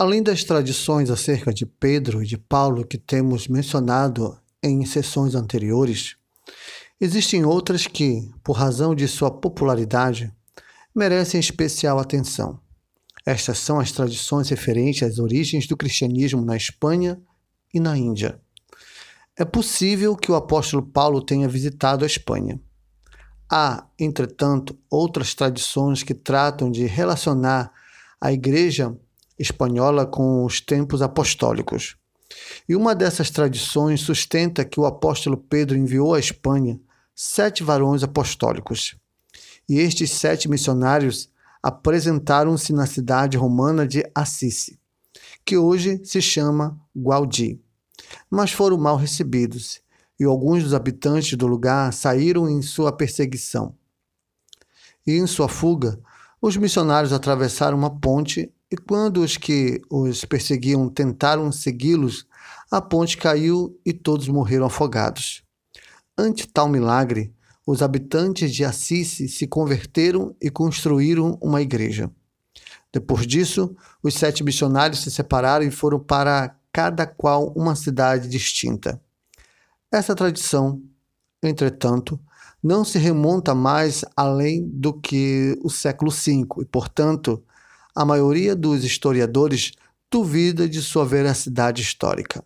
Além das tradições acerca de Pedro e de Paulo que temos mencionado em sessões anteriores, existem outras que, por razão de sua popularidade, merecem especial atenção. Estas são as tradições referentes às origens do cristianismo na Espanha e na Índia. É possível que o apóstolo Paulo tenha visitado a Espanha. Há, entretanto, outras tradições que tratam de relacionar a Igreja espanhola com os tempos apostólicos. E uma dessas tradições sustenta que o apóstolo Pedro enviou à Espanha sete varões apostólicos. E estes sete missionários apresentaram-se na cidade romana de Assis, que hoje se chama Gualdi, mas foram mal recebidos, e alguns dos habitantes do lugar saíram em sua perseguição. E em sua fuga, os missionários atravessaram uma ponte e quando os que os perseguiam tentaram segui-los, a ponte caiu e todos morreram afogados. Ante tal milagre, os habitantes de Assis se converteram e construíram uma igreja. Depois disso, os sete missionários se separaram e foram para cada qual uma cidade distinta. Essa tradição, entretanto, não se remonta mais além do que o século V e, portanto, a maioria dos historiadores duvida de sua veracidade histórica.